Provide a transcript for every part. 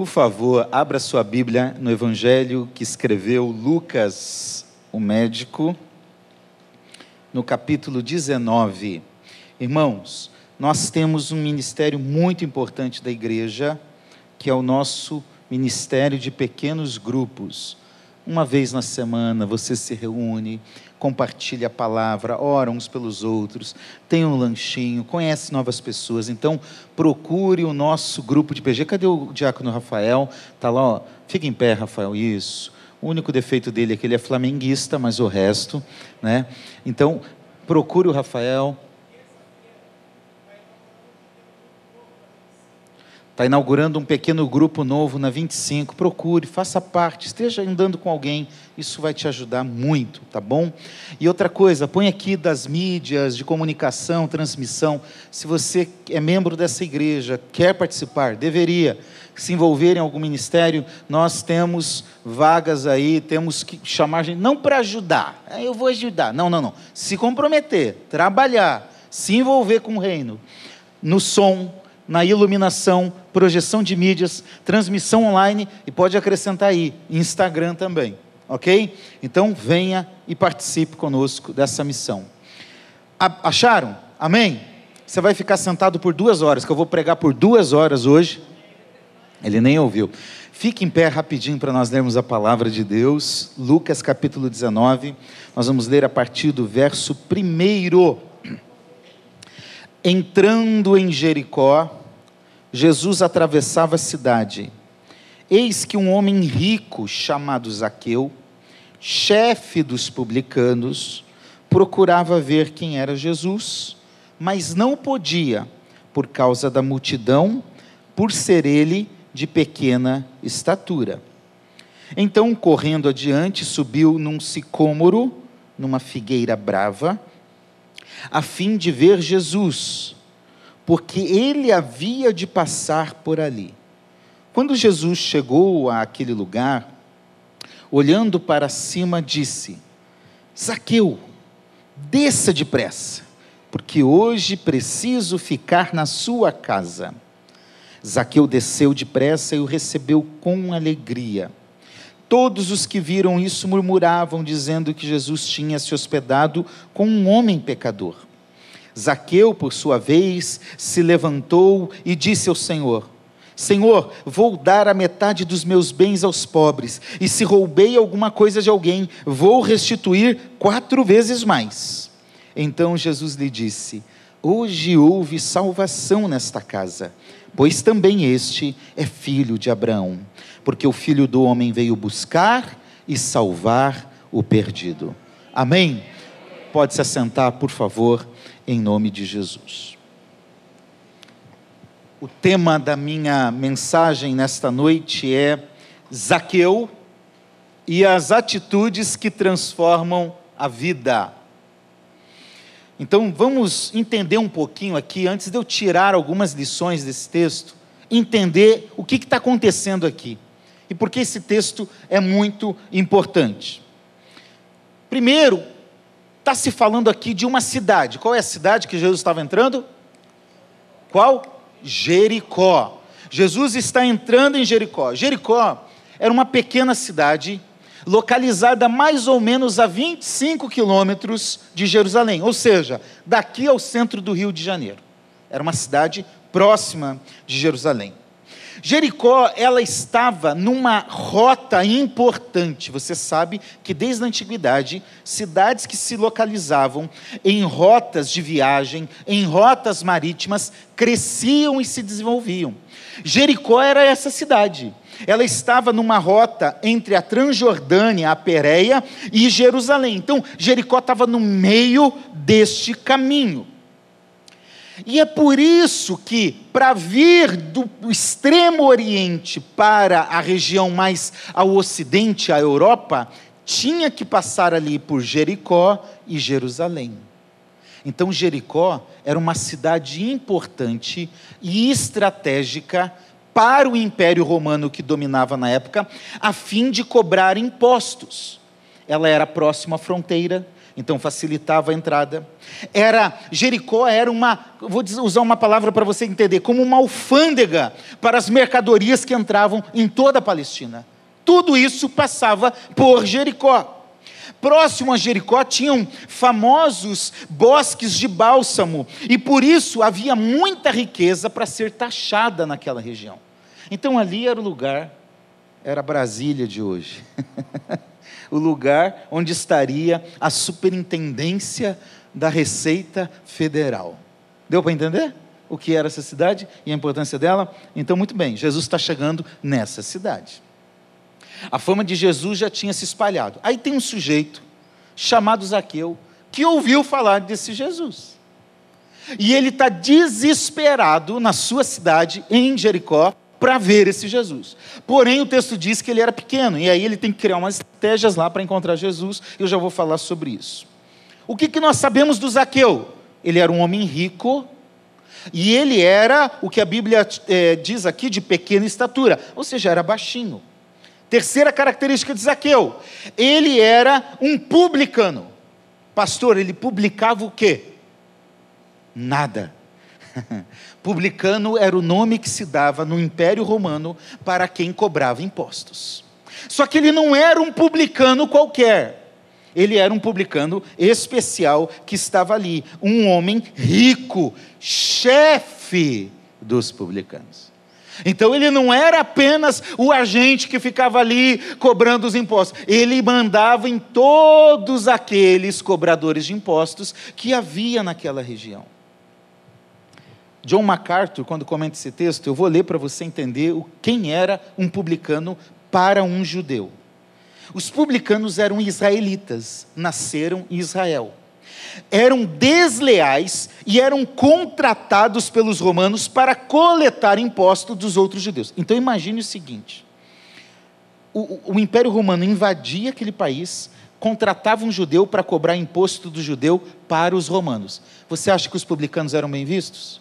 Por favor, abra sua Bíblia no Evangelho que escreveu Lucas, o médico, no capítulo 19. Irmãos, nós temos um ministério muito importante da igreja, que é o nosso ministério de pequenos grupos. Uma vez na semana você se reúne, compartilha a palavra, ora uns pelos outros, tem um lanchinho, conhece novas pessoas. Então, procure o nosso grupo de PG. Cadê o diácono Rafael? Está lá, ó. fica em pé, Rafael, isso. O único defeito dele é que ele é flamenguista, mas o resto, né? Então, procure o Rafael, Está inaugurando um pequeno grupo novo na 25. Procure, faça parte, esteja andando com alguém. Isso vai te ajudar muito, tá bom? E outra coisa, põe aqui das mídias de comunicação, transmissão. Se você é membro dessa igreja, quer participar, deveria se envolver em algum ministério, nós temos vagas aí, temos que chamar gente, não para ajudar, ah, eu vou ajudar. Não, não, não. Se comprometer, trabalhar, se envolver com o reino, no som, na iluminação, projeção de mídias, transmissão online e pode acrescentar aí, Instagram também, ok? Então venha e participe conosco dessa missão. Acharam? Amém? Você vai ficar sentado por duas horas, que eu vou pregar por duas horas hoje. Ele nem ouviu. Fique em pé rapidinho para nós lermos a palavra de Deus. Lucas capítulo 19. Nós vamos ler a partir do verso primeiro. Entrando em Jericó, Jesus atravessava a cidade. Eis que um homem rico, chamado Zaqueu, chefe dos publicanos, procurava ver quem era Jesus, mas não podia, por causa da multidão, por ser ele de pequena estatura. Então, correndo adiante, subiu num sicômoro, numa figueira brava, a fim de ver Jesus porque ele havia de passar por ali. Quando Jesus chegou àquele lugar, olhando para cima, disse: Zaqueu, desça depressa, porque hoje preciso ficar na sua casa. Zaqueu desceu depressa e o recebeu com alegria. Todos os que viram isso murmuravam, dizendo que Jesus tinha se hospedado com um homem pecador. Zaqueu, por sua vez, se levantou e disse ao Senhor: Senhor, vou dar a metade dos meus bens aos pobres, e se roubei alguma coisa de alguém, vou restituir quatro vezes mais. Então Jesus lhe disse: Hoje houve salvação nesta casa, pois também este é filho de Abraão, porque o filho do homem veio buscar e salvar o perdido. Amém? Pode se assentar, por favor em nome de Jesus. O tema da minha mensagem nesta noite é Zaqueu e as atitudes que transformam a vida. Então vamos entender um pouquinho aqui, antes de eu tirar algumas lições desse texto, entender o que está acontecendo aqui e por que esse texto é muito importante. Primeiro, Está se falando aqui de uma cidade. Qual é a cidade que Jesus estava entrando? Qual? Jericó. Jesus está entrando em Jericó. Jericó era uma pequena cidade localizada mais ou menos a 25 quilômetros de Jerusalém, ou seja, daqui ao centro do Rio de Janeiro. Era uma cidade próxima de Jerusalém. Jericó, ela estava numa rota importante. Você sabe que desde a antiguidade, cidades que se localizavam em rotas de viagem, em rotas marítimas, cresciam e se desenvolviam. Jericó era essa cidade. Ela estava numa rota entre a Transjordânia, a Pérea e Jerusalém. Então, Jericó estava no meio deste caminho. E é por isso que, para vir do extremo oriente para a região mais ao ocidente, a Europa, tinha que passar ali por Jericó e Jerusalém. Então, Jericó era uma cidade importante e estratégica para o Império Romano que dominava na época, a fim de cobrar impostos. Ela era próxima à fronteira, então facilitava a entrada. Era Jericó era uma, vou usar uma palavra para você entender, como uma alfândega para as mercadorias que entravam em toda a Palestina. Tudo isso passava por Jericó. Próximo a Jericó tinham famosos bosques de bálsamo, e por isso havia muita riqueza para ser taxada naquela região. Então ali era o lugar, era Brasília de hoje. o lugar onde estaria a superintendência da Receita Federal. Deu para entender o que era essa cidade e a importância dela? Então, muito bem, Jesus está chegando nessa cidade. A fama de Jesus já tinha se espalhado. Aí tem um sujeito chamado Zaqueu que ouviu falar desse Jesus. E ele está desesperado na sua cidade, em Jericó, para ver esse Jesus. Porém, o texto diz que ele era pequeno, e aí ele tem que criar umas estratégias lá para encontrar Jesus, eu já vou falar sobre isso. O que, que nós sabemos do Zaqueu? Ele era um homem rico, e ele era o que a Bíblia é, diz aqui de pequena estatura, ou seja, era baixinho. Terceira característica de Zaqueu, ele era um publicano. Pastor, ele publicava o quê? Nada. Publicano era o nome que se dava no Império Romano para quem cobrava impostos. Só que ele não era um publicano qualquer. Ele era um publicano especial que estava ali, um homem rico, chefe dos publicanos. Então ele não era apenas o agente que ficava ali cobrando os impostos, ele mandava em todos aqueles cobradores de impostos que havia naquela região. John MacArthur, quando comenta esse texto, eu vou ler para você entender quem era um publicano para um judeu. Os publicanos eram israelitas, nasceram em Israel. Eram desleais e eram contratados pelos romanos para coletar imposto dos outros judeus. Então imagine o seguinte: o, o Império Romano invadia aquele país, contratava um judeu para cobrar imposto do judeu para os romanos. Você acha que os publicanos eram bem vistos?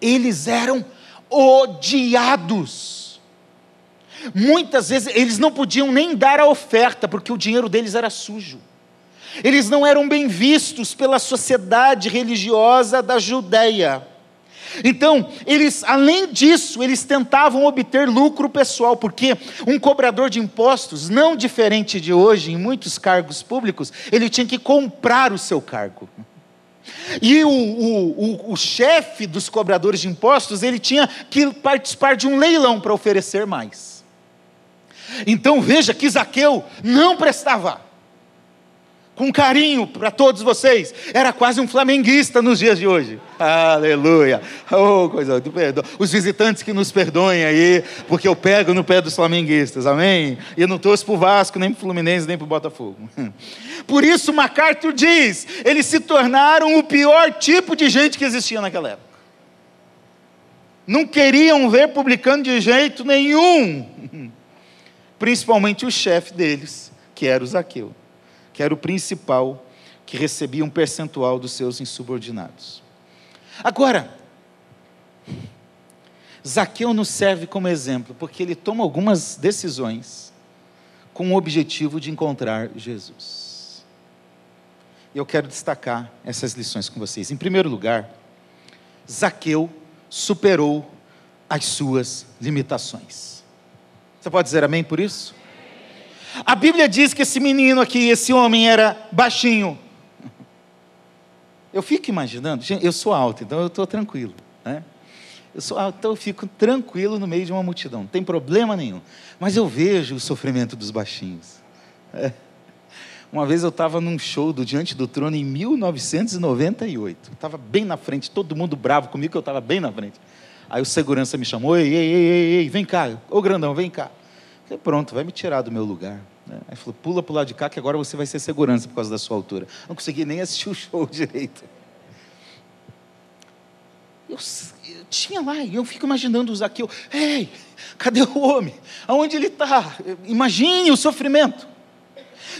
Eles eram odiados. Muitas vezes eles não podiam nem dar a oferta, porque o dinheiro deles era sujo. Eles não eram bem vistos pela sociedade religiosa da Judéia. Então, eles, além disso, eles tentavam obter lucro pessoal, porque um cobrador de impostos, não diferente de hoje em muitos cargos públicos, ele tinha que comprar o seu cargo. E o, o, o, o chefe dos cobradores de impostos, ele tinha que participar de um leilão para oferecer mais. Então veja que Zaqueu não prestava. Com carinho para todos vocês, era quase um flamenguista nos dias de hoje. Aleluia. Oh, coisa perdão. Os visitantes que nos perdoem aí, porque eu pego no pé dos flamenguistas, amém? E eu não torço para o Vasco, nem para o Fluminense, nem para o Botafogo. Por isso, MacArthur diz: eles se tornaram o pior tipo de gente que existia naquela época. Não queriam ver publicando de jeito nenhum. Principalmente o chefe deles, que era o Zaqueu, que era o principal, que recebia um percentual dos seus insubordinados. Agora, Zaqueu nos serve como exemplo, porque ele toma algumas decisões com o objetivo de encontrar Jesus. E eu quero destacar essas lições com vocês. Em primeiro lugar, Zaqueu superou as suas limitações. Você pode dizer amém por isso? A Bíblia diz que esse menino aqui, esse homem era baixinho, eu fico imaginando, eu sou alto, então eu estou tranquilo. Né? Eu sou alto, então eu fico tranquilo no meio de uma multidão, não tem problema nenhum. Mas eu vejo o sofrimento dos baixinhos. É. Uma vez eu estava num show do Diante do Trono em 1998. Estava bem na frente, todo mundo bravo comigo que eu estava bem na frente. Aí o segurança me chamou, ei, ei, ei, ei, vem cá, ô grandão, vem cá. Falei, pronto, vai me tirar do meu lugar. Né? Aí falou, pula para o lado de cá que agora você vai ser segurança por causa da sua altura. Não consegui nem assistir o show direito. Eu, eu tinha lá, e eu fico imaginando o Zaqueu, ei, cadê o homem? Aonde ele está? Imagine o sofrimento.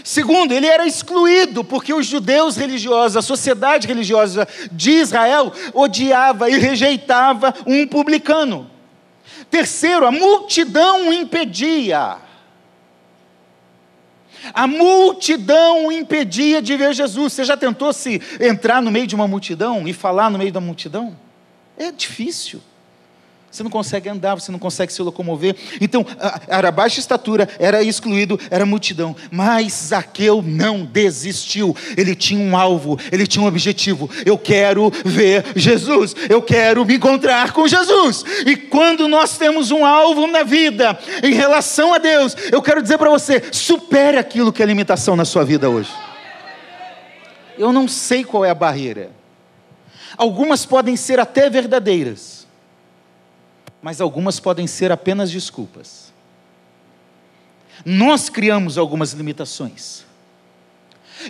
Segundo, ele era excluído, porque os judeus religiosos, a sociedade religiosa de Israel, odiava e rejeitava um publicano. Terceiro, a multidão o impedia. A multidão o impedia de ver Jesus. Você já tentou se entrar no meio de uma multidão e falar no meio da multidão? É difícil. Você não consegue andar, você não consegue se locomover. Então, era baixa estatura, era excluído, era multidão. Mas Zaqueu não desistiu. Ele tinha um alvo, ele tinha um objetivo. Eu quero ver Jesus, eu quero me encontrar com Jesus. E quando nós temos um alvo na vida em relação a Deus, eu quero dizer para você: supere aquilo que é limitação na sua vida hoje. Eu não sei qual é a barreira. Algumas podem ser até verdadeiras mas algumas podem ser apenas desculpas. Nós criamos algumas limitações.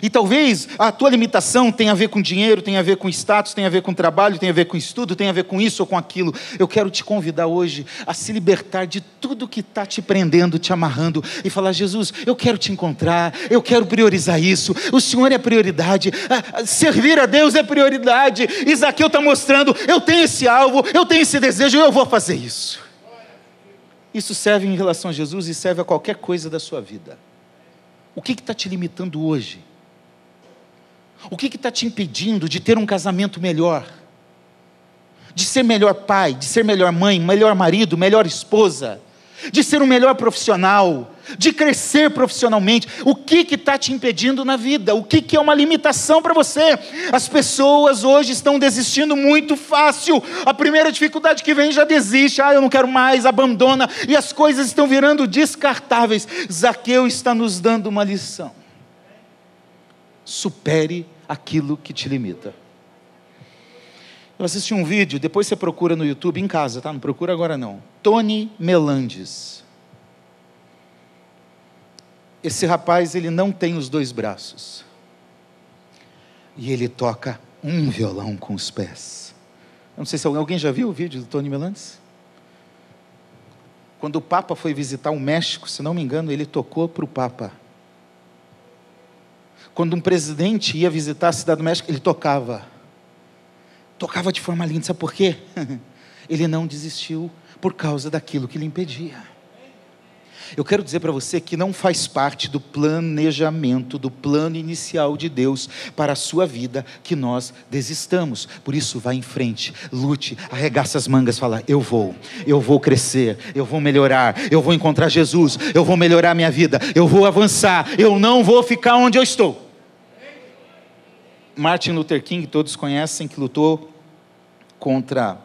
E talvez a tua limitação tenha a ver com dinheiro, tenha a ver com status, tenha a ver com trabalho, tenha a ver com estudo, tenha a ver com isso ou com aquilo. Eu quero te convidar hoje a se libertar de tudo que está te prendendo, te amarrando e falar: Jesus, eu quero te encontrar, eu quero priorizar isso. O Senhor é prioridade, servir a Deus é prioridade. Isaqueu está mostrando: eu tenho esse alvo, eu tenho esse desejo, eu vou fazer isso. Isso serve em relação a Jesus e serve a qualquer coisa da sua vida. O que está te limitando hoje? O que está te impedindo de ter um casamento melhor? De ser melhor pai, de ser melhor mãe, melhor marido, melhor esposa, de ser um melhor profissional, de crescer profissionalmente. O que está te impedindo na vida? O que, que é uma limitação para você? As pessoas hoje estão desistindo muito fácil. A primeira dificuldade que vem já desiste. Ah, eu não quero mais, abandona. E as coisas estão virando descartáveis. Zaqueu está nos dando uma lição supere aquilo que te limita. Eu assisti um vídeo, depois você procura no YouTube em casa, tá? Não procura agora não. Tony Melandes. Esse rapaz, ele não tem os dois braços. E ele toca um violão com os pés. Eu não sei se alguém já viu o vídeo do Tony Melandes. Quando o Papa foi visitar o México, se não me engano, ele tocou para o Papa. Quando um presidente ia visitar a cidade do México, ele tocava. Tocava de forma linda, sabe por quê? Ele não desistiu por causa daquilo que lhe impedia. Eu quero dizer para você que não faz parte do planejamento, do plano inicial de Deus para a sua vida que nós desistamos. Por isso, vá em frente, lute, arregaça as mangas, fala: Eu vou, eu vou crescer, eu vou melhorar, eu vou encontrar Jesus, eu vou melhorar minha vida, eu vou avançar, eu não vou ficar onde eu estou. Martin Luther King, todos conhecem, que lutou contra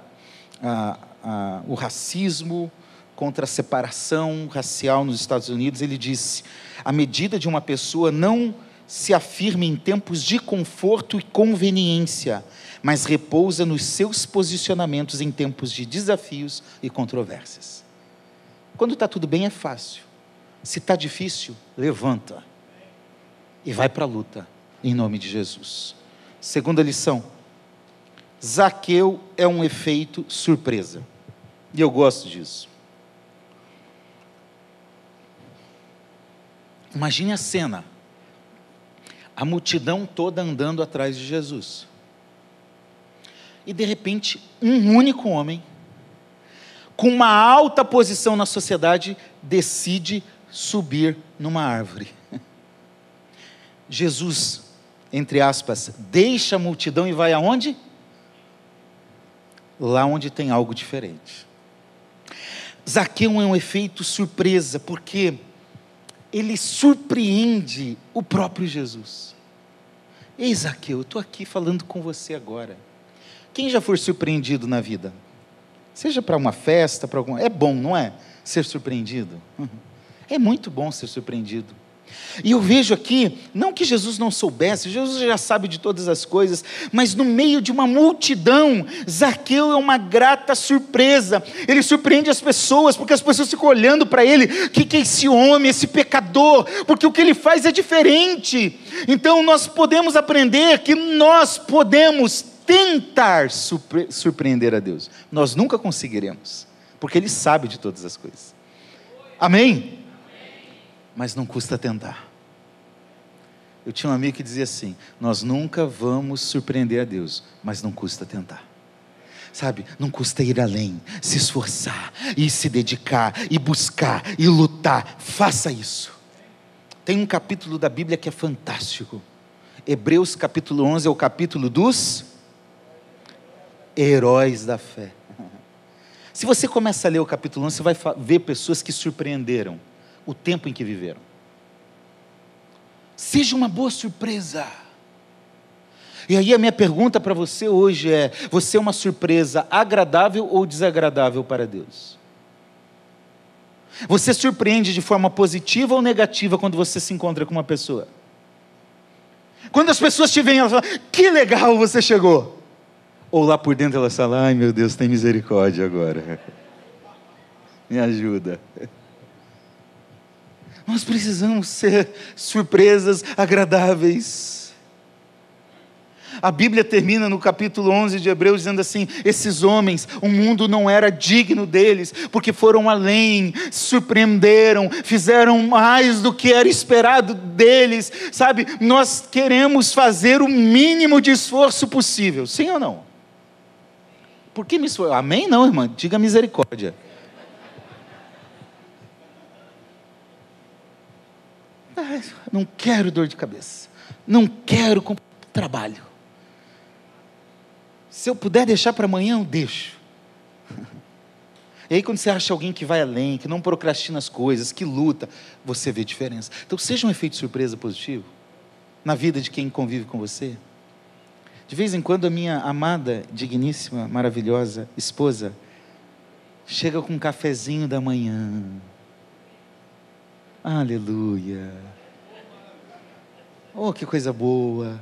o racismo, contra a separação racial nos Estados Unidos, ele disse: a medida de uma pessoa não se afirma em tempos de conforto e conveniência, mas repousa nos seus posicionamentos em tempos de desafios e controvérsias. Quando está tudo bem, é fácil. Se está difícil, levanta e vai para a luta, em nome de Jesus. Segunda lição: Zaqueu é um efeito surpresa. E eu gosto disso. Imagine a cena. A multidão toda andando atrás de Jesus. E de repente, um único homem, com uma alta posição na sociedade, decide subir numa árvore. Jesus entre aspas, deixa a multidão e vai aonde? Lá onde tem algo diferente. Zaqueu é um efeito surpresa, porque ele surpreende o próprio Jesus. Ei, Zaqueu, eu estou aqui falando com você agora. Quem já foi surpreendido na vida? Seja para uma festa, para alguma. É bom, não é? Ser surpreendido. É muito bom ser surpreendido. E eu vejo aqui, não que Jesus não soubesse, Jesus já sabe de todas as coisas, mas no meio de uma multidão, Zaqueu é uma grata surpresa. Ele surpreende as pessoas, porque as pessoas ficam olhando para ele: o que, que é esse homem, esse pecador? Porque o que ele faz é diferente. Então nós podemos aprender que nós podemos tentar surpreender a Deus. Nós nunca conseguiremos, porque Ele sabe de todas as coisas. Amém? Mas não custa tentar. Eu tinha um amigo que dizia assim: Nós nunca vamos surpreender a Deus, mas não custa tentar. Sabe, não custa ir além, se esforçar, e se dedicar, e buscar, e lutar. Faça isso. Tem um capítulo da Bíblia que é fantástico. Hebreus capítulo 11 é o capítulo dos heróis da fé. Se você começa a ler o capítulo 11, você vai ver pessoas que surpreenderam o tempo em que viveram. Seja uma boa surpresa. E aí a minha pergunta para você hoje é: você é uma surpresa agradável ou desagradável para Deus? Você surpreende de forma positiva ou negativa quando você se encontra com uma pessoa? Quando as pessoas te veem, elas falam: Que legal você chegou. Ou lá por dentro elas falam: Ai meu Deus, tem misericórdia agora. Me ajuda. Nós precisamos ser surpresas agradáveis. A Bíblia termina no capítulo 11 de Hebreus dizendo assim: esses homens, o mundo não era digno deles, porque foram além, surpreenderam, fizeram mais do que era esperado deles, sabe? Nós queremos fazer o mínimo de esforço possível, sim ou não? Por que me esforço? Amém? Não, irmã, diga misericórdia. Não quero dor de cabeça, não quero trabalho. Se eu puder deixar para amanhã, eu deixo. E aí, quando você acha alguém que vai além, que não procrastina as coisas, que luta, você vê diferença. Então, seja um efeito surpresa positivo na vida de quem convive com você. De vez em quando, a minha amada, digníssima, maravilhosa esposa chega com um cafezinho da manhã. Aleluia. Oh, que coisa boa.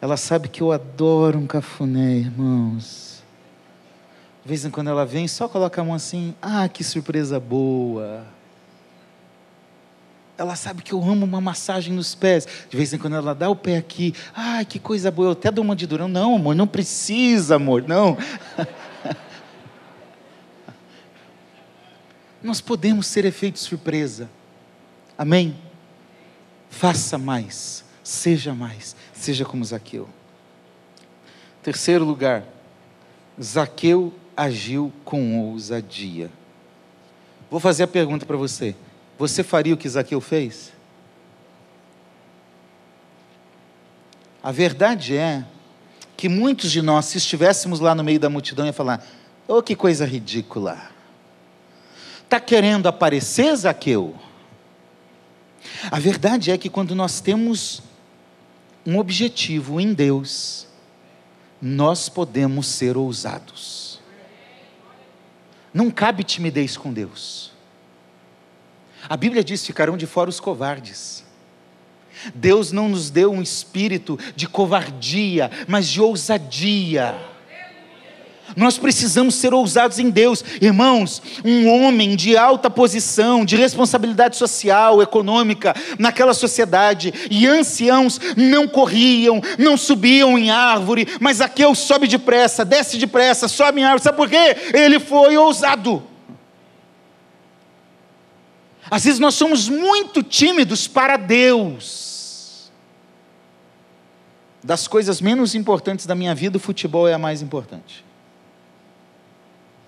Ela sabe que eu adoro um cafuné, irmãos. De vez em quando ela vem, só coloca a mão assim, ah, que surpresa boa. Ela sabe que eu amo uma massagem nos pés. De vez em quando ela dá o pé aqui, ah, que coisa boa. Eu até dou uma de durão. Não, amor, não precisa, amor, não. Nós podemos ser efeito surpresa. Amém? Faça mais, seja mais, seja como Zaqueu. Terceiro lugar, Zaqueu agiu com ousadia. Vou fazer a pergunta para você: você faria o que Zaqueu fez? A verdade é que muitos de nós, se estivéssemos lá no meio da multidão, ia falar: oh, que coisa ridícula. Está querendo aparecer, Zaqueu? A verdade é que quando nós temos um objetivo em Deus, nós podemos ser ousados. Não cabe timidez com Deus. A Bíblia diz: ficarão de fora os covardes. Deus não nos deu um espírito de covardia, mas de ousadia. Nós precisamos ser ousados em Deus. Irmãos, um homem de alta posição, de responsabilidade social, econômica, naquela sociedade, e anciãos não corriam, não subiam em árvore, mas Aqueu sobe depressa, desce depressa, sobe em árvore. Sabe por quê? Ele foi ousado. Às vezes nós somos muito tímidos para Deus. Das coisas menos importantes da minha vida, o futebol é a mais importante.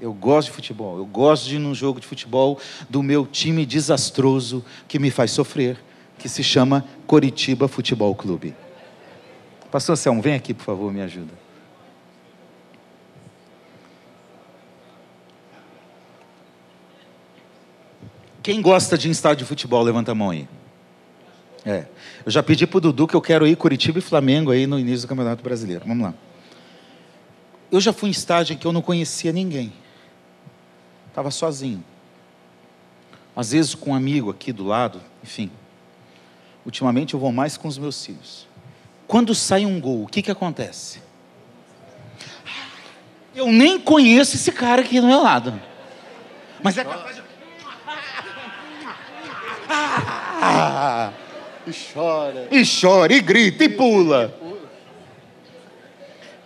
Eu gosto de futebol. Eu gosto de ir num jogo de futebol do meu time desastroso que me faz sofrer, que se chama Coritiba Futebol Clube. Pastor Selmo, vem aqui, por favor, me ajuda. Quem gosta de estádio de futebol, levanta a mão aí. É. Eu já pedi para o Dudu que eu quero ir Curitiba e Flamengo aí no início do Campeonato Brasileiro. Vamos lá. Eu já fui em estádio em que eu não conhecia ninguém. Estava sozinho. Às vezes com um amigo aqui do lado, enfim. Ultimamente eu vou mais com os meus filhos. Quando sai um gol, o que, que acontece? Eu nem conheço esse cara aqui do meu lado. Mas é capaz de. e chora. E chora, e grita, e pula.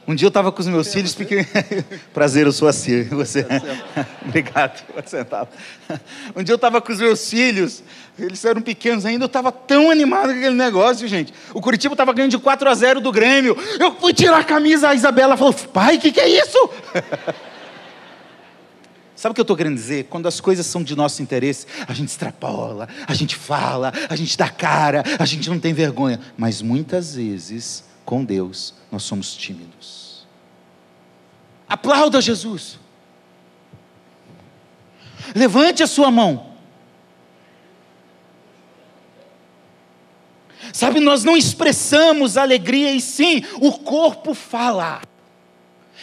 Um dia eu estava com os meus filhos, porque... prazer, eu sou a Cir. Você... Obrigado, sentado. Um dia eu estava com os meus filhos, eles eram pequenos ainda, eu estava tão animado com aquele negócio, gente. O Curitiba estava ganhando de 4 a 0 do Grêmio. Eu fui tirar a camisa, a Isabela falou, pai, o que, que é isso? Sabe o que eu estou querendo dizer? Quando as coisas são de nosso interesse, a gente extrapola, a gente fala, a gente dá cara, a gente não tem vergonha. Mas muitas vezes, com Deus, nós somos tímidos. Aplauda Jesus. Levante a sua mão. Sabe, nós não expressamos alegria e sim, o corpo fala.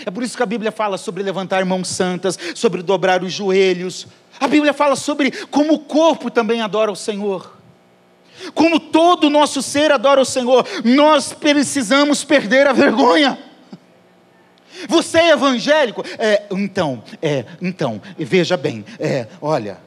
É por isso que a Bíblia fala sobre levantar mãos santas, sobre dobrar os joelhos. A Bíblia fala sobre como o corpo também adora o Senhor. Como todo o nosso ser adora o Senhor, nós precisamos perder a vergonha. Você é evangélico? É, então, é, então, veja bem, é, olha,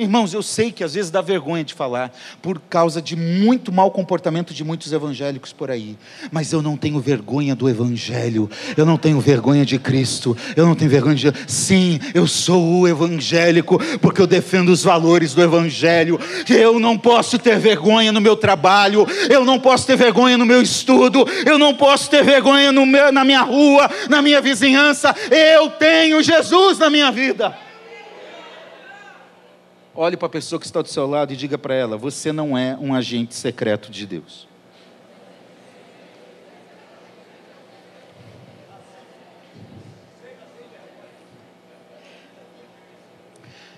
Irmãos, eu sei que às vezes dá vergonha de falar, por causa de muito mau comportamento de muitos evangélicos por aí, mas eu não tenho vergonha do Evangelho, eu não tenho vergonha de Cristo, eu não tenho vergonha de. Sim, eu sou o evangélico, porque eu defendo os valores do Evangelho, eu não posso ter vergonha no meu trabalho, eu não posso ter vergonha no meu estudo, eu não posso ter vergonha meu, na minha rua, na minha vizinhança, eu tenho Jesus na minha vida. Olhe para a pessoa que está do seu lado e diga para ela: você não é um agente secreto de Deus.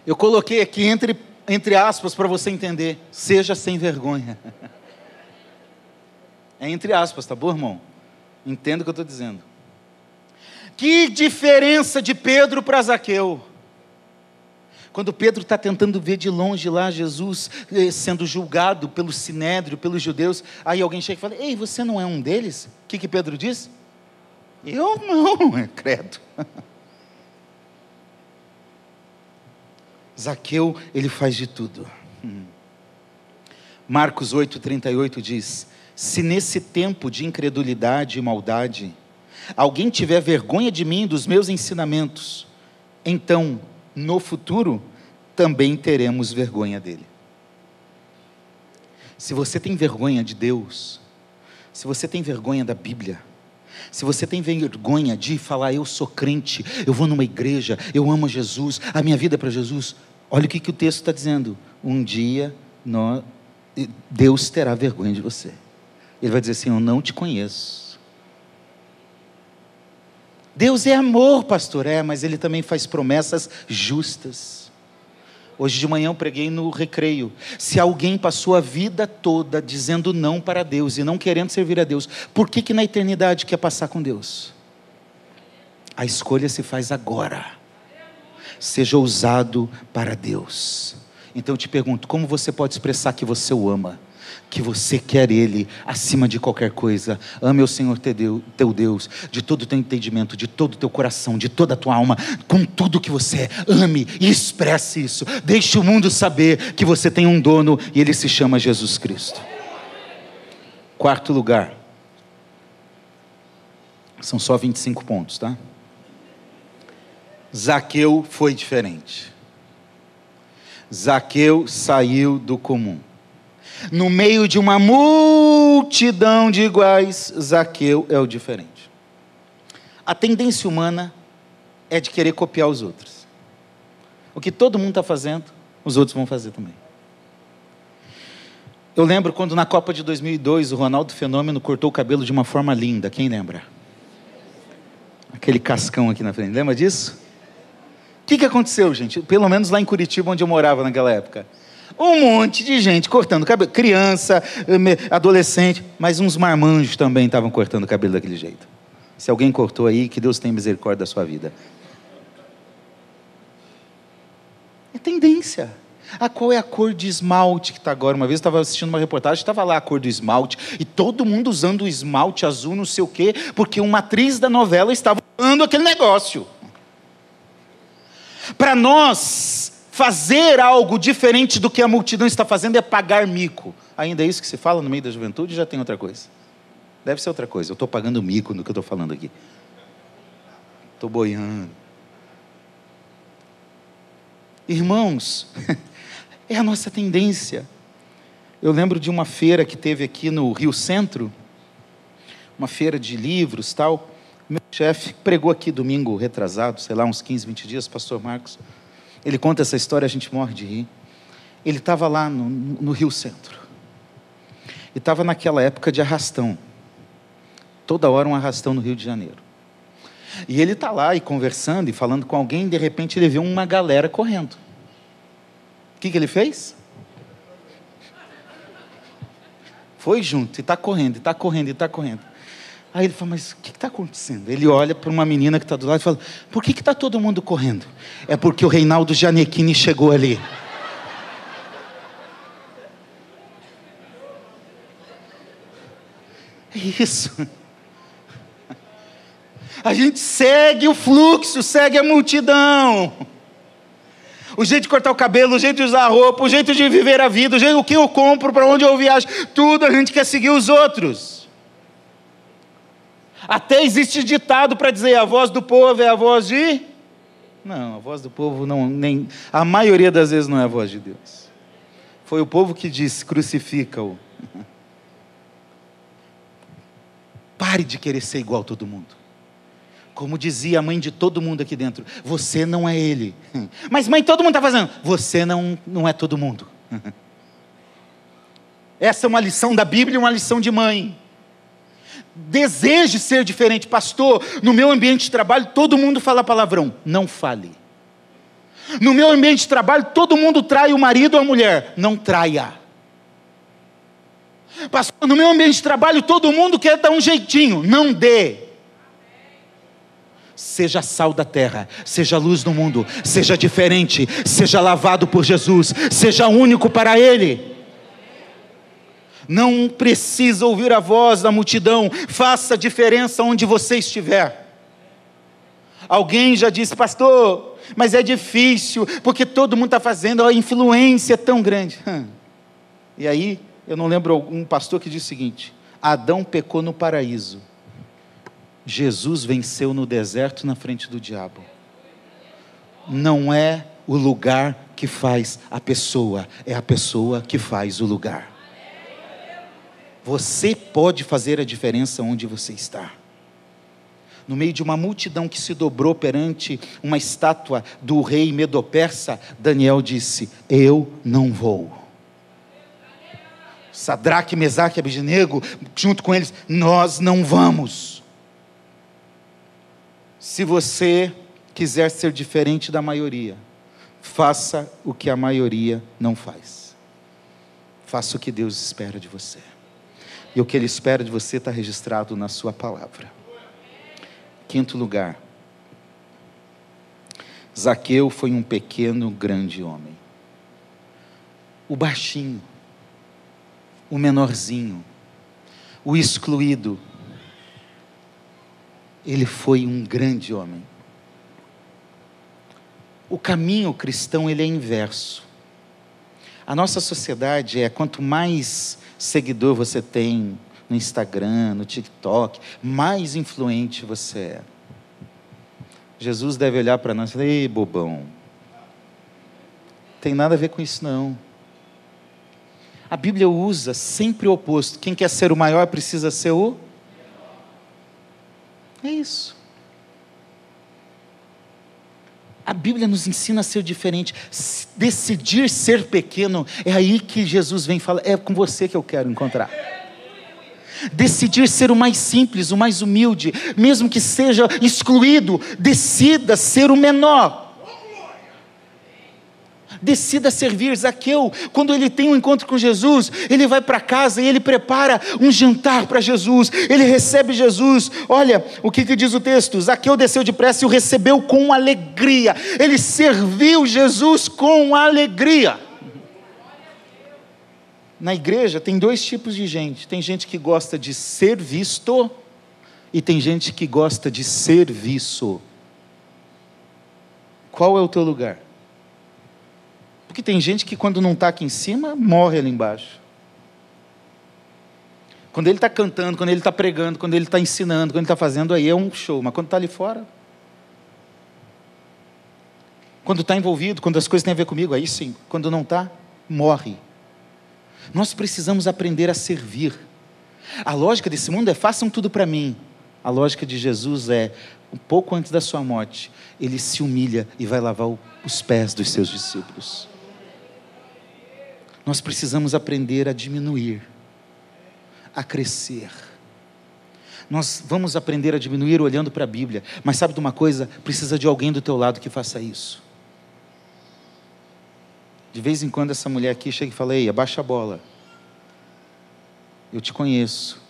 Eu coloquei aqui entre, entre aspas para você entender: seja sem vergonha. É entre aspas, tá bom, irmão? Entenda o que eu estou dizendo. Que diferença de Pedro para Zaqueu? Quando Pedro está tentando ver de longe lá Jesus eh, sendo julgado pelo sinédrio, pelos judeus, aí alguém chega e fala: Ei, você não é um deles? O que, que Pedro diz? Eu não, é credo. Zaqueu, ele faz de tudo. Hum. Marcos 8,38 diz: Se nesse tempo de incredulidade e maldade, alguém tiver vergonha de mim, dos meus ensinamentos, então no futuro também teremos vergonha dele. Se você tem vergonha de Deus, se você tem vergonha da Bíblia, se você tem vergonha de falar, eu sou crente, eu vou numa igreja, eu amo Jesus, a minha vida é para Jesus, olha o que, que o texto está dizendo. Um dia nós, Deus terá vergonha de você. Ele vai dizer assim: Eu não te conheço. Deus é amor, pastor, é, mas Ele também faz promessas justas. Hoje de manhã eu preguei no recreio. Se alguém passou a vida toda dizendo não para Deus e não querendo servir a Deus, por que, que na eternidade quer passar com Deus? A escolha se faz agora. Seja ousado para Deus. Então eu te pergunto: como você pode expressar que você o ama? Que você quer Ele acima de qualquer coisa. Ame o Senhor teu Deus, de todo o teu entendimento, de todo o teu coração, de toda a tua alma, com tudo que você é. Ame e expresse isso. Deixe o mundo saber que você tem um dono e ele se chama Jesus Cristo. Quarto lugar. São só 25 pontos, tá? Zaqueu foi diferente. Zaqueu saiu do comum no meio de uma multidão de iguais, Zaqueu é o diferente. A tendência humana é de querer copiar os outros. O que todo mundo está fazendo, os outros vão fazer também. Eu lembro quando na Copa de 2002 o Ronaldo Fenômeno cortou o cabelo de uma forma linda. Quem lembra? Aquele cascão aqui na frente. Lembra disso? O que, que aconteceu, gente? Pelo menos lá em Curitiba, onde eu morava naquela época. Um monte de gente cortando cabelo, criança, adolescente, mas uns marmanjos também estavam cortando cabelo daquele jeito. Se alguém cortou aí, que Deus tenha misericórdia da sua vida. É tendência. A qual é a cor de esmalte que está agora? Uma vez eu estava assistindo uma reportagem, estava lá a cor do esmalte, e todo mundo usando o esmalte azul, não sei o quê, porque uma atriz da novela estava usando aquele negócio. Para nós, fazer algo diferente do que a multidão está fazendo é pagar mico. Ainda é isso que se fala no meio da juventude? Já tem outra coisa. Deve ser outra coisa. Eu estou pagando mico no que eu estou falando aqui. Estou boiando. Irmãos, é a nossa tendência. Eu lembro de uma feira que teve aqui no Rio Centro, uma feira de livros tal. Meu chefe pregou aqui domingo retrasado, sei lá, uns 15, 20 dias, pastor Marcos. Ele conta essa história, a gente morre de rir. Ele estava lá no, no Rio Centro. E estava naquela época de arrastão. Toda hora um arrastão no Rio de Janeiro. E ele está lá e conversando e falando com alguém, e de repente ele vê uma galera correndo. O que, que ele fez? Foi junto, e está correndo, e está correndo, e está correndo. Aí ele fala, mas o que está acontecendo? Ele olha para uma menina que está do lado e fala, por que está todo mundo correndo? É porque o Reinaldo Gianecchini chegou ali. É isso. A gente segue o fluxo, segue a multidão. O jeito de cortar o cabelo, o jeito de usar a roupa, o jeito de viver a vida, o jeito o que eu compro, para onde eu viajo, tudo a gente quer seguir os outros. Até existe ditado para dizer a voz do povo é a voz de Não, a voz do povo não nem a maioria das vezes não é a voz de Deus. Foi o povo que disse: "Crucifica-o". Pare de querer ser igual a todo mundo. Como dizia a mãe de todo mundo aqui dentro, você não é ele. Mas mãe, todo mundo está fazendo. Você não, não é todo mundo. Essa é uma lição da Bíblia e uma lição de mãe. Deseje ser diferente, pastor. No meu ambiente de trabalho, todo mundo fala palavrão. Não fale. No meu ambiente de trabalho, todo mundo trai o marido ou a mulher. Não traia. Pastor, no meu ambiente de trabalho, todo mundo quer dar um jeitinho. Não dê. Seja sal da terra, seja luz no mundo, seja diferente, seja lavado por Jesus, seja único para Ele. Não precisa ouvir a voz da multidão, faça diferença onde você estiver. Alguém já disse, pastor, mas é difícil, porque todo mundo está fazendo, a influência é tão grande. E aí, eu não lembro um pastor que disse o seguinte: Adão pecou no paraíso, Jesus venceu no deserto na frente do diabo. Não é o lugar que faz a pessoa, é a pessoa que faz o lugar. Você pode fazer a diferença onde você está. No meio de uma multidão que se dobrou perante uma estátua do rei Medo-Persa, Daniel disse: Eu não vou. Sadraque, Mesaque e Abidinego, junto com eles, nós não vamos. Se você quiser ser diferente da maioria, faça o que a maioria não faz. Faça o que Deus espera de você. E o que Ele espera de você está registrado na Sua palavra. Quinto lugar. Zaqueu foi um pequeno, grande homem. O baixinho, o menorzinho, o excluído, ele foi um grande homem. O caminho cristão ele é inverso. A nossa sociedade é quanto mais seguidor você tem no Instagram, no TikTok, mais influente você é. Jesus deve olhar para nós e falar: "Ei, bobão. Tem nada a ver com isso não." A Bíblia usa sempre o oposto. Quem quer ser o maior precisa ser o é isso. A Bíblia nos ensina a ser diferente. Decidir ser pequeno, é aí que Jesus vem falar, é com você que eu quero encontrar. Decidir ser o mais simples, o mais humilde, mesmo que seja excluído, decida ser o menor. Decida servir. Zaqueu, quando ele tem um encontro com Jesus, ele vai para casa e ele prepara um jantar para Jesus. Ele recebe Jesus. Olha o que, que diz o texto: Zaqueu desceu depressa e o recebeu com alegria. Ele serviu Jesus com alegria. Na igreja tem dois tipos de gente: tem gente que gosta de ser visto e tem gente que gosta de serviço. Qual é o teu lugar? Porque tem gente que quando não está aqui em cima, morre ali embaixo. Quando ele está cantando, quando ele está pregando, quando ele está ensinando, quando ele está fazendo, aí é um show. Mas quando está ali fora, quando está envolvido, quando as coisas têm a ver comigo, aí sim. Quando não está, morre. Nós precisamos aprender a servir. A lógica desse mundo é: façam tudo para mim. A lógica de Jesus é, um pouco antes da sua morte, ele se humilha e vai lavar os pés dos seus discípulos. Nós precisamos aprender a diminuir, a crescer. Nós vamos aprender a diminuir olhando para a Bíblia, mas sabe de uma coisa? Precisa de alguém do teu lado que faça isso. De vez em quando essa mulher aqui chega e fala: Ei, abaixa a bola. Eu te conheço.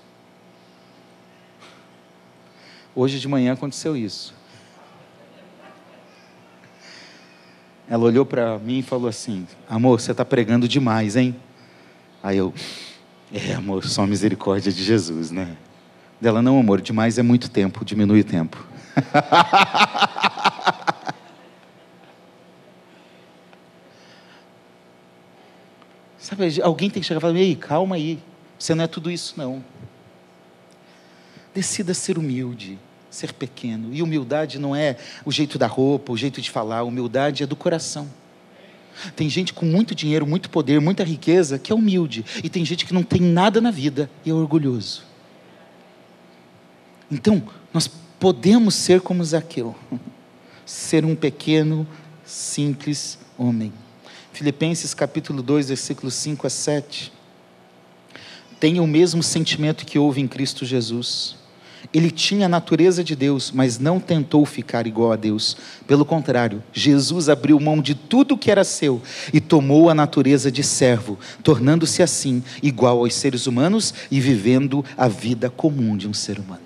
Hoje de manhã aconteceu isso. Ela olhou para mim e falou assim: Amor, você está pregando demais, hein? Aí eu, é, amor, só misericórdia de Jesus, né? Dela, não, amor, demais é muito tempo, diminui o tempo. Sabe, alguém tem que chegar e falar: Ei, calma aí, você não é tudo isso, não. Decida ser humilde, ser pequeno. E humildade não é o jeito da roupa, o jeito de falar, humildade é do coração. Tem gente com muito dinheiro, muito poder, muita riqueza que é humilde, e tem gente que não tem nada na vida e é orgulhoso. Então, nós podemos ser como Zaqueu, ser um pequeno, simples homem. Filipenses capítulo 2, versículos 5 a 7. Tenha o mesmo sentimento que houve em Cristo Jesus ele tinha a natureza de Deus, mas não tentou ficar igual a Deus. Pelo contrário, Jesus abriu mão de tudo que era seu e tomou a natureza de servo, tornando-se assim igual aos seres humanos e vivendo a vida comum de um ser humano.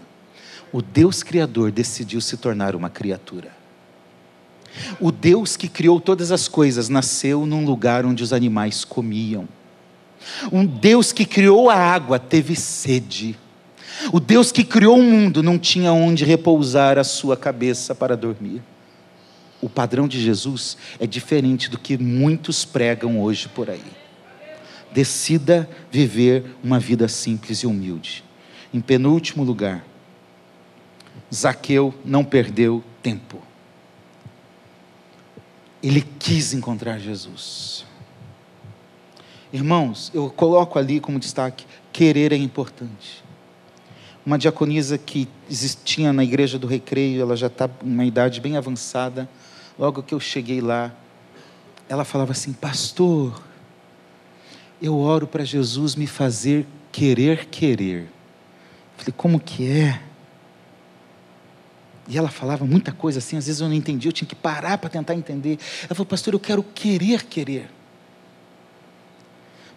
O Deus Criador decidiu se tornar uma criatura. O Deus que criou todas as coisas nasceu num lugar onde os animais comiam. Um Deus que criou a água teve sede. O Deus que criou o mundo não tinha onde repousar a sua cabeça para dormir. O padrão de Jesus é diferente do que muitos pregam hoje por aí. Decida viver uma vida simples e humilde. Em penúltimo lugar, Zaqueu não perdeu tempo. Ele quis encontrar Jesus. Irmãos, eu coloco ali como destaque: querer é importante uma diaconisa que existia na igreja do Recreio, ela já está uma idade bem avançada. Logo que eu cheguei lá, ela falava assim: Pastor, eu oro para Jesus me fazer querer querer. Falei: Como que é? E ela falava muita coisa assim, às vezes eu não entendia, eu tinha que parar para tentar entender. Ela falou: Pastor, eu quero querer querer.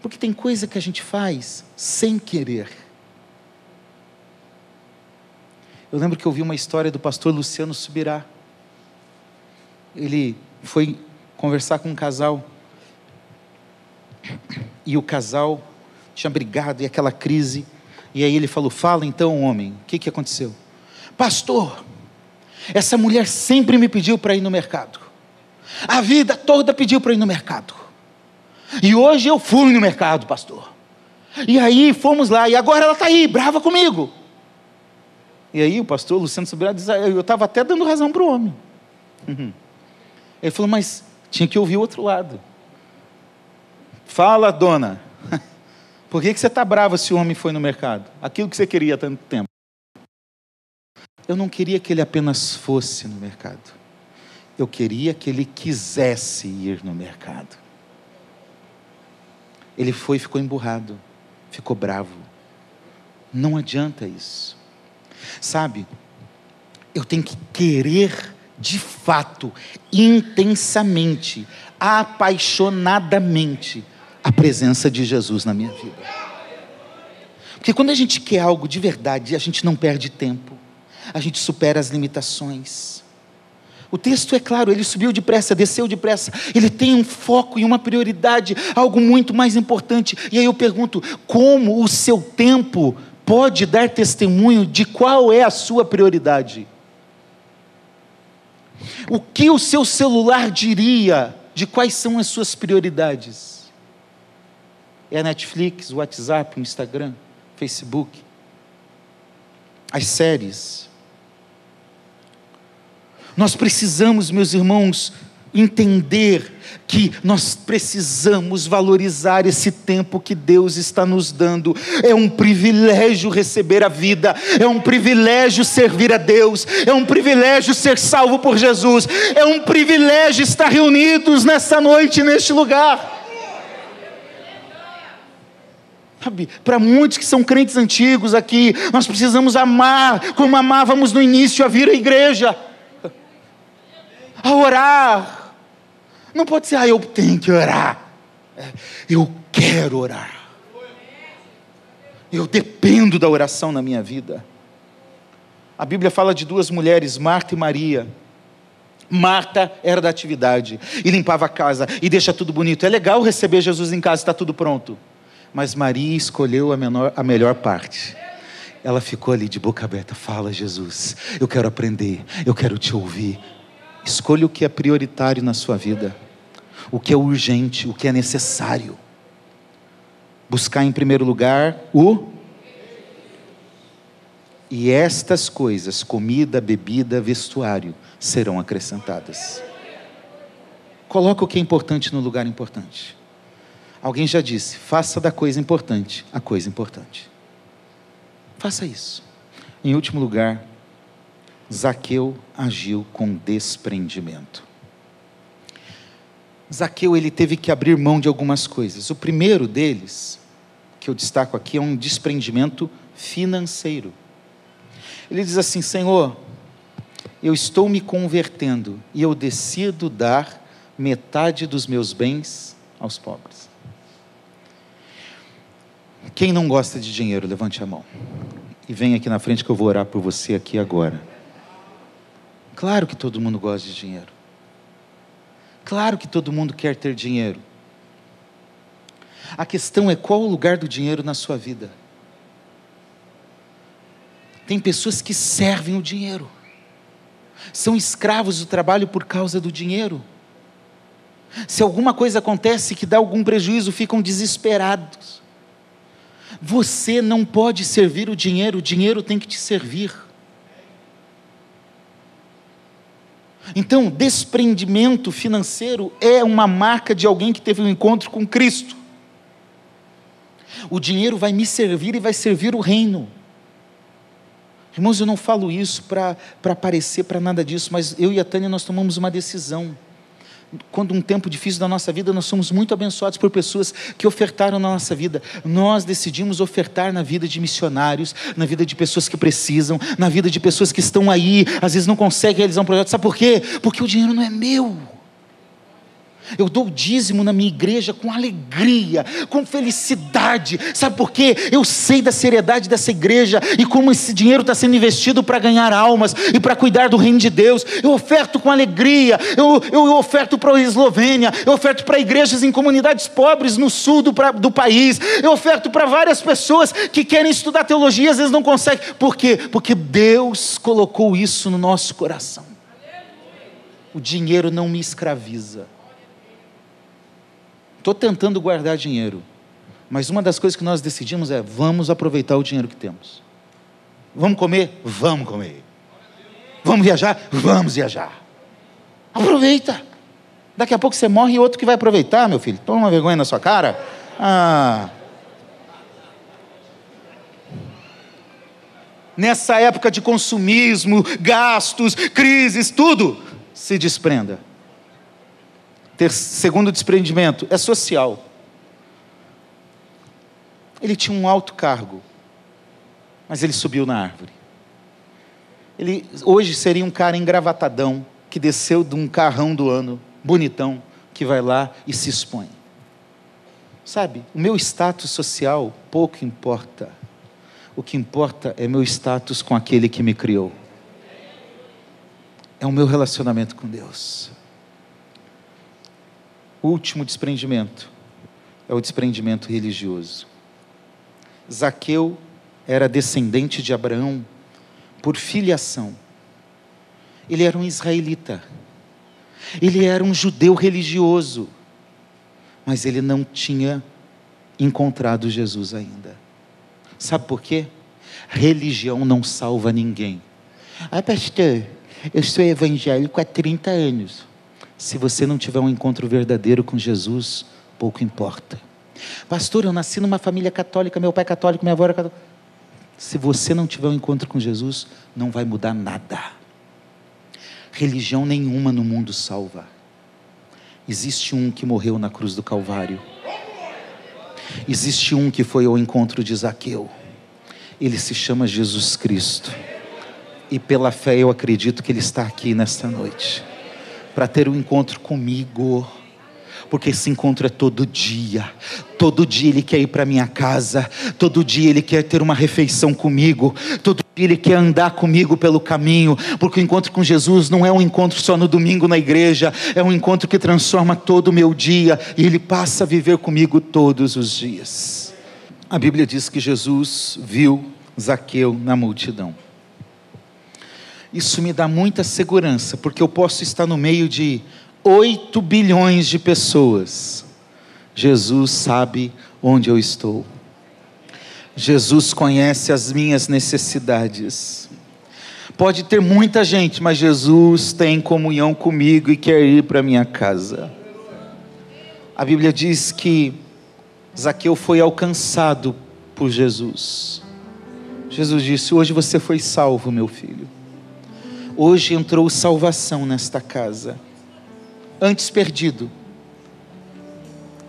Porque tem coisa que a gente faz sem querer. Eu lembro que eu vi uma história do pastor Luciano Subirá. Ele foi conversar com um casal. E o casal tinha brigado e aquela crise. E aí ele falou: Fala então, homem, o que, que aconteceu? Pastor, essa mulher sempre me pediu para ir no mercado. A vida toda pediu para ir no mercado. E hoje eu fui no mercado, pastor. E aí fomos lá, e agora ela está aí, brava comigo. E aí o pastor Luciano Sobreira diz, ah, eu estava até dando razão para o homem. Uhum. Ele falou, mas tinha que ouvir o outro lado. Fala, dona, por que, que você está brava se o homem foi no mercado? Aquilo que você queria há tanto tempo. Eu não queria que ele apenas fosse no mercado. Eu queria que ele quisesse ir no mercado. Ele foi e ficou emburrado, ficou bravo. Não adianta isso. Sabe, eu tenho que querer de fato, intensamente, apaixonadamente, a presença de Jesus na minha vida. Porque quando a gente quer algo de verdade, a gente não perde tempo, a gente supera as limitações. O texto é claro, ele subiu depressa, desceu depressa, ele tem um foco e uma prioridade, algo muito mais importante. E aí eu pergunto: como o seu tempo pode dar testemunho de qual é a sua prioridade. O que o seu celular diria de quais são as suas prioridades? É a Netflix, o WhatsApp, o Instagram, Facebook, as séries. Nós precisamos, meus irmãos, entender que nós precisamos valorizar esse tempo que Deus está nos dando. É um privilégio receber a vida, é um privilégio servir a Deus, é um privilégio ser salvo por Jesus, é um privilégio estar reunidos nessa noite, neste lugar. Sabe, para muitos que são crentes antigos aqui, nós precisamos amar como amávamos no início a vir à igreja, a orar, não pode ser, ah, eu tenho que orar. É, eu quero orar. Eu dependo da oração na minha vida. A Bíblia fala de duas mulheres, Marta e Maria. Marta era da atividade e limpava a casa e deixa tudo bonito. É legal receber Jesus em casa, está tudo pronto. Mas Maria escolheu a, menor, a melhor parte. Ela ficou ali de boca aberta. Fala, Jesus, eu quero aprender, eu quero te ouvir. Escolha o que é prioritário na sua vida, o que é urgente, o que é necessário. Buscar em primeiro lugar o. E estas coisas, comida, bebida, vestuário, serão acrescentadas. Coloca o que é importante no lugar importante. Alguém já disse: faça da coisa importante a coisa importante. Faça isso. Em último lugar, Zaqueu agiu com desprendimento. Zaqueu ele teve que abrir mão de algumas coisas. O primeiro deles, que eu destaco aqui, é um desprendimento financeiro. Ele diz assim: Senhor, eu estou me convertendo e eu decido dar metade dos meus bens aos pobres. Quem não gosta de dinheiro, levante a mão. E vem aqui na frente que eu vou orar por você aqui agora. Claro que todo mundo gosta de dinheiro. Claro que todo mundo quer ter dinheiro. A questão é qual o lugar do dinheiro na sua vida. Tem pessoas que servem o dinheiro, são escravos do trabalho por causa do dinheiro. Se alguma coisa acontece que dá algum prejuízo, ficam desesperados. Você não pode servir o dinheiro, o dinheiro tem que te servir. Então, desprendimento financeiro é uma marca de alguém que teve um encontro com Cristo. O dinheiro vai me servir e vai servir o reino. Irmãos, eu não falo isso para aparecer, para nada disso, mas eu e a Tânia nós tomamos uma decisão quando um tempo difícil da nossa vida, nós somos muito abençoados por pessoas que ofertaram na nossa vida. Nós decidimos ofertar na vida de missionários, na vida de pessoas que precisam, na vida de pessoas que estão aí, às vezes não conseguem realizar um projeto. Sabe por quê? Porque o dinheiro não é meu. Eu dou o dízimo na minha igreja com alegria, com felicidade. Sabe por quê? Eu sei da seriedade dessa igreja e como esse dinheiro está sendo investido para ganhar almas e para cuidar do reino de Deus. Eu oferto com alegria. Eu, eu oferto para a Eslovênia. Eu oferto para igrejas em comunidades pobres no sul do, pra, do país. Eu oferto para várias pessoas que querem estudar teologia às vezes não conseguem. Por quê? Porque Deus colocou isso no nosso coração. O dinheiro não me escraviza. Estou tentando guardar dinheiro. Mas uma das coisas que nós decidimos é: vamos aproveitar o dinheiro que temos. Vamos comer? Vamos comer. Vamos viajar? Vamos viajar. Aproveita. Daqui a pouco você morre e outro que vai aproveitar, meu filho. Toma uma vergonha na sua cara. Ah. Nessa época de consumismo, gastos, crises, tudo, se desprenda. Ter, segundo desprendimento, é social. Ele tinha um alto cargo, mas ele subiu na árvore. Ele hoje seria um cara engravatadão que desceu de um carrão do ano, bonitão, que vai lá e se expõe. Sabe, o meu status social pouco importa. O que importa é meu status com aquele que me criou. É o meu relacionamento com Deus último desprendimento é o desprendimento religioso. Zaqueu era descendente de Abraão por filiação. Ele era um israelita. Ele era um judeu religioso. Mas ele não tinha encontrado Jesus ainda. Sabe por quê? Religião não salva ninguém. Ah, pastor, eu sou evangélico há 30 anos. Se você não tiver um encontro verdadeiro com Jesus, pouco importa. Pastor, eu nasci numa família católica, meu pai é católico, minha avó era católica. Se você não tiver um encontro com Jesus, não vai mudar nada. Religião nenhuma no mundo salva. Existe um que morreu na cruz do Calvário. Existe um que foi ao encontro de Zaqueu. Ele se chama Jesus Cristo. E pela fé eu acredito que ele está aqui nesta noite para ter um encontro comigo porque esse encontro é todo dia. Todo dia Ele quer ir para minha casa, todo dia Ele quer ter uma refeição comigo, todo dia Ele quer andar comigo pelo caminho, porque o encontro com Jesus não é um encontro só no domingo na igreja, é um encontro que transforma todo o meu dia e Ele passa a viver comigo todos os dias. A Bíblia diz que Jesus viu Zaqueu na multidão. Isso me dá muita segurança, porque eu posso estar no meio de 8 bilhões de pessoas, Jesus sabe onde eu estou. Jesus conhece as minhas necessidades. Pode ter muita gente, mas Jesus tem comunhão comigo e quer ir para minha casa. A Bíblia diz que Zaqueu foi alcançado por Jesus. Jesus disse: Hoje você foi salvo, meu filho. Hoje entrou salvação nesta casa antes perdido.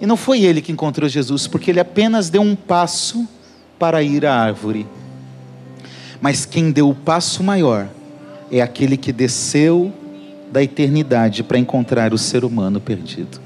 E não foi ele que encontrou Jesus, porque ele apenas deu um passo para ir à árvore. Mas quem deu o passo maior é aquele que desceu da eternidade para encontrar o ser humano perdido.